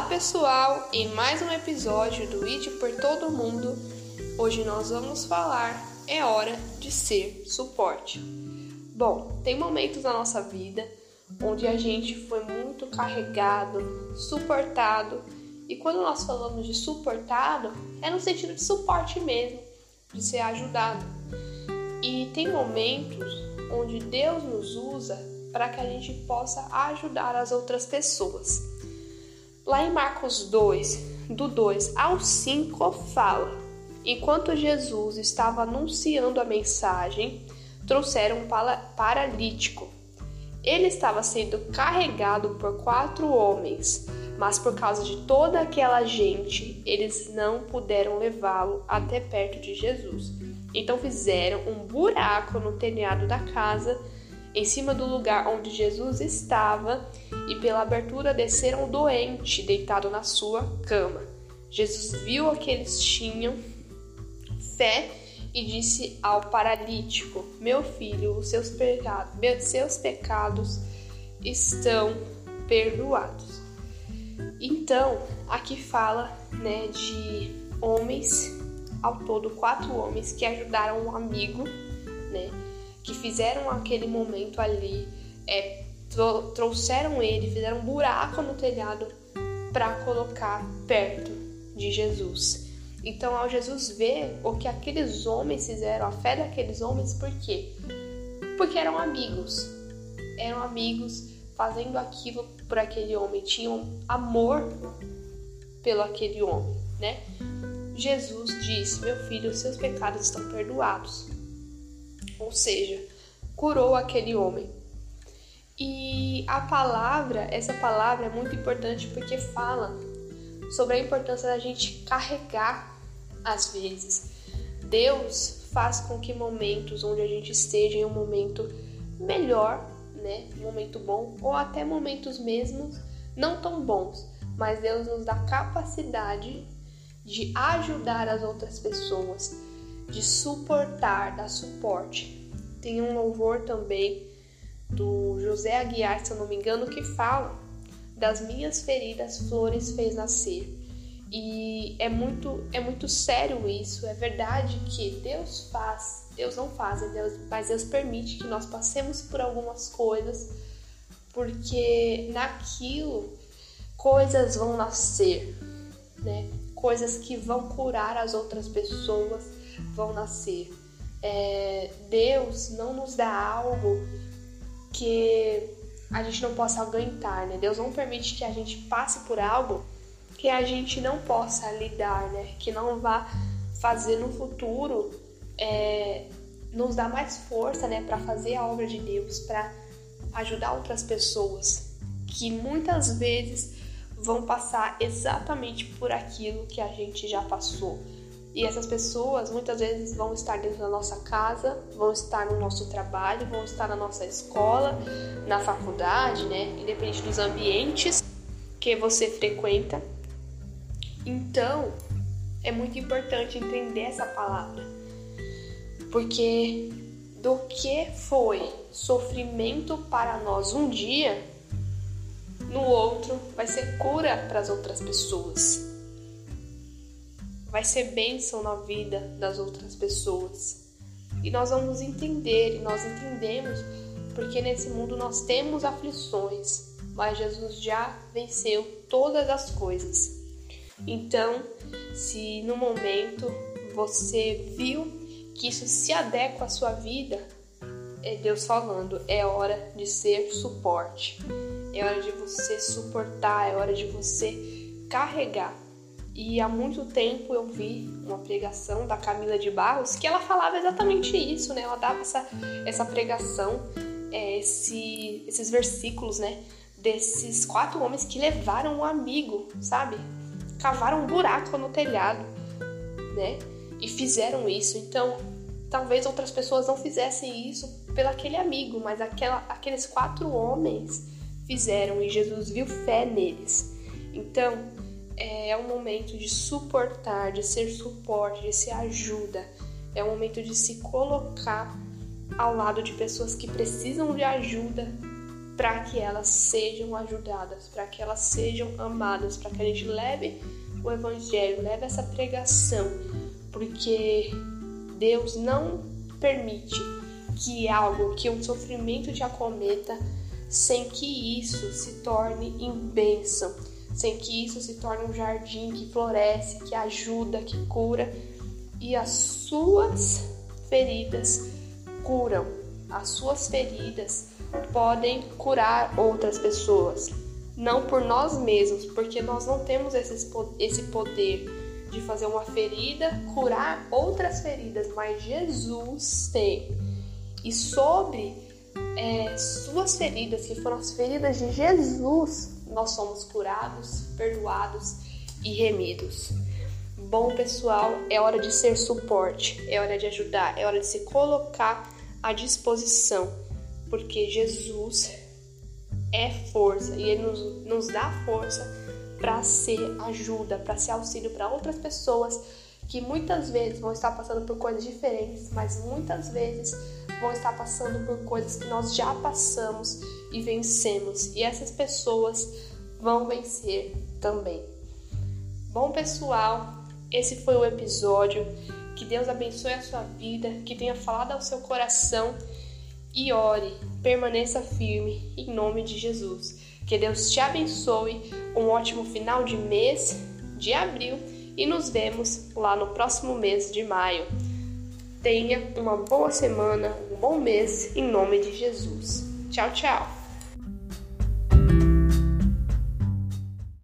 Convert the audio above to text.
Olá pessoal, em mais um episódio do IT por Todo Mundo, hoje nós vamos falar é hora de ser suporte. Bom, tem momentos na nossa vida onde a gente foi muito carregado, suportado, e quando nós falamos de suportado, é no sentido de suporte mesmo, de ser ajudado. E tem momentos onde Deus nos usa para que a gente possa ajudar as outras pessoas. Lá em Marcos 2, do 2 ao 5, fala: Enquanto Jesus estava anunciando a mensagem, trouxeram um paralítico. Ele estava sendo carregado por quatro homens, mas por causa de toda aquela gente, eles não puderam levá-lo até perto de Jesus. Então fizeram um buraco no telhado da casa em cima do lugar onde Jesus estava, e pela abertura desceram o doente deitado na sua cama. Jesus viu que eles tinham fé e disse ao paralítico: Meu filho, os seus pecados, seus pecados estão perdoados. Então, aqui fala, né, de homens, ao todo quatro homens que ajudaram um amigo, né, que fizeram aquele momento ali, é, trouxeram ele, fizeram um buraco no telhado para colocar perto de Jesus. Então, ao Jesus ver o que aqueles homens fizeram, a fé daqueles homens, por quê? Porque eram amigos. Eram amigos fazendo aquilo por aquele homem, tinham amor pelo aquele homem, né? Jesus disse: Meu filho, seus pecados estão perdoados ou seja, curou aquele homem. E a palavra, essa palavra é muito importante porque fala sobre a importância da gente carregar às vezes. Deus faz com que momentos onde a gente esteja em um momento melhor, né, um momento bom, ou até momentos mesmos não tão bons, mas Deus nos dá capacidade de ajudar as outras pessoas, de suportar, dar suporte. Tem um louvor também do José Aguiar, se eu não me engano, que fala das minhas feridas flores fez nascer. E é muito é muito sério isso, é verdade que Deus faz, Deus não faz, é Deus, mas Deus permite que nós passemos por algumas coisas, porque naquilo coisas vão nascer, né? Coisas que vão curar as outras pessoas, vão nascer. É, Deus não nos dá algo que a gente não possa aguentar, né? Deus não permite que a gente passe por algo que a gente não possa lidar, né? Que não vá fazer no futuro é, nos dar mais força, né? Para fazer a obra de Deus, para ajudar outras pessoas que muitas vezes vão passar exatamente por aquilo que a gente já passou. E essas pessoas muitas vezes vão estar dentro da nossa casa, vão estar no nosso trabalho, vão estar na nossa escola, na faculdade, né? Independente dos ambientes que você frequenta. Então, é muito importante entender essa palavra. Porque do que foi sofrimento para nós um dia, no outro vai ser cura para as outras pessoas vai ser bênção na vida das outras pessoas. E nós vamos entender, e nós entendemos, porque nesse mundo nós temos aflições, mas Jesus já venceu todas as coisas. Então, se no momento você viu que isso se adequa à sua vida, é Deus falando, é hora de ser suporte. É hora de você suportar, é hora de você carregar e há muito tempo eu vi uma pregação da Camila de Barros que ela falava exatamente isso, né? Ela dava essa, essa pregação, é, esse, esses versículos, né? Desses quatro homens que levaram um amigo, sabe? Cavaram um buraco no telhado, né? E fizeram isso. Então, talvez outras pessoas não fizessem isso pelo aquele amigo, mas aquela, aqueles quatro homens fizeram e Jesus viu fé neles. Então, é um momento de suportar, de ser suporte, de ser ajuda. É um momento de se colocar ao lado de pessoas que precisam de ajuda para que elas sejam ajudadas, para que elas sejam amadas, para que a gente leve o evangelho, leve essa pregação, porque Deus não permite que algo, que um sofrimento te acometa sem que isso se torne em bênção, sem que isso se torne um jardim que floresce, que ajuda, que cura. E as suas feridas curam, as suas feridas podem curar outras pessoas, não por nós mesmos, porque nós não temos esse poder de fazer uma ferida curar outras feridas, mas Jesus tem. E sobre é, suas feridas, que foram as feridas de Jesus, nós somos curados, perdoados e remidos. Bom, pessoal, é hora de ser suporte, é hora de ajudar, é hora de se colocar à disposição, porque Jesus é força e Ele nos, nos dá força para ser ajuda, para ser auxílio para outras pessoas que muitas vezes vão estar passando por coisas diferentes, mas muitas vezes vão estar passando por coisas que nós já passamos e vencemos, e essas pessoas vão vencer também. Bom, pessoal, esse foi o episódio. Que Deus abençoe a sua vida, que tenha falado ao seu coração e ore, permaneça firme em nome de Jesus. Que Deus te abençoe, um ótimo final de mês de abril e nos vemos lá no próximo mês de maio. Tenha uma boa semana, um bom mês em nome de Jesus. Tchau, tchau.